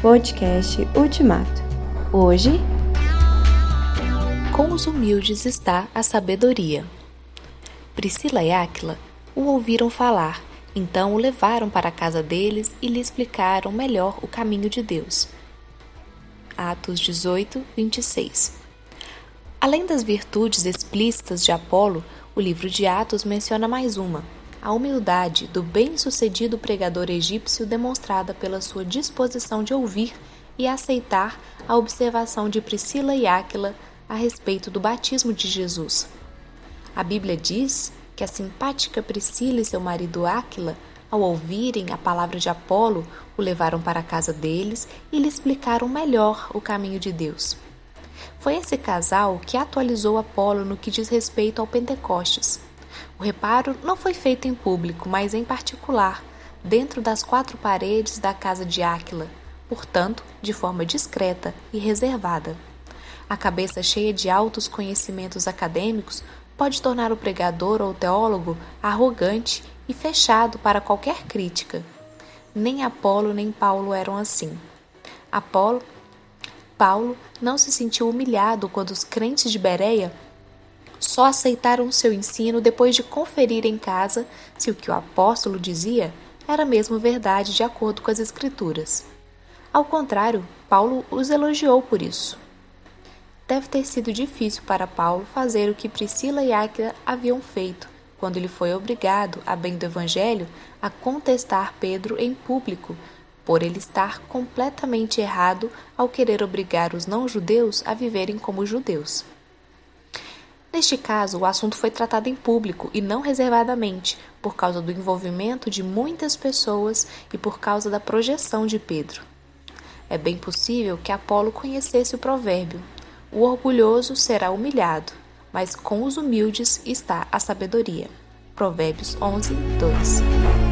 Podcast Ultimato. Hoje. Com os humildes está a sabedoria. Priscila e Áquila o ouviram falar, então o levaram para a casa deles e lhe explicaram melhor o caminho de Deus. Atos 18, 26 Além das virtudes explícitas de Apolo, o livro de Atos menciona mais uma, a humildade do bem-sucedido pregador egípcio demonstrada pela sua disposição de ouvir e aceitar a observação de Priscila e Áquila a respeito do batismo de Jesus. A Bíblia diz que a simpática Priscila e seu marido Áquila, ao ouvirem a palavra de Apolo, o levaram para a casa deles e lhe explicaram melhor o caminho de Deus. Foi esse casal que atualizou Apolo no que diz respeito ao Pentecostes o reparo não foi feito em público, mas em particular, dentro das quatro paredes da casa de Áquila, portanto, de forma discreta e reservada. A cabeça cheia de altos conhecimentos acadêmicos pode tornar o pregador ou teólogo arrogante e fechado para qualquer crítica. Nem Apolo nem Paulo eram assim. Apolo, Paulo não se sentiu humilhado quando os crentes de Bereia só aceitaram seu ensino depois de conferir em casa se o que o apóstolo dizia era mesmo verdade de acordo com as Escrituras. Ao contrário, Paulo os elogiou por isso. Deve ter sido difícil para Paulo fazer o que Priscila e Áquila haviam feito quando ele foi obrigado, a bem do Evangelho, a contestar Pedro em público, por ele estar completamente errado ao querer obrigar os não-judeus a viverem como judeus. Neste caso, o assunto foi tratado em público e não reservadamente, por causa do envolvimento de muitas pessoas e por causa da projeção de Pedro. É bem possível que Apolo conhecesse o provérbio: o orgulhoso será humilhado, mas com os humildes está a sabedoria. Provérbios 11, 2.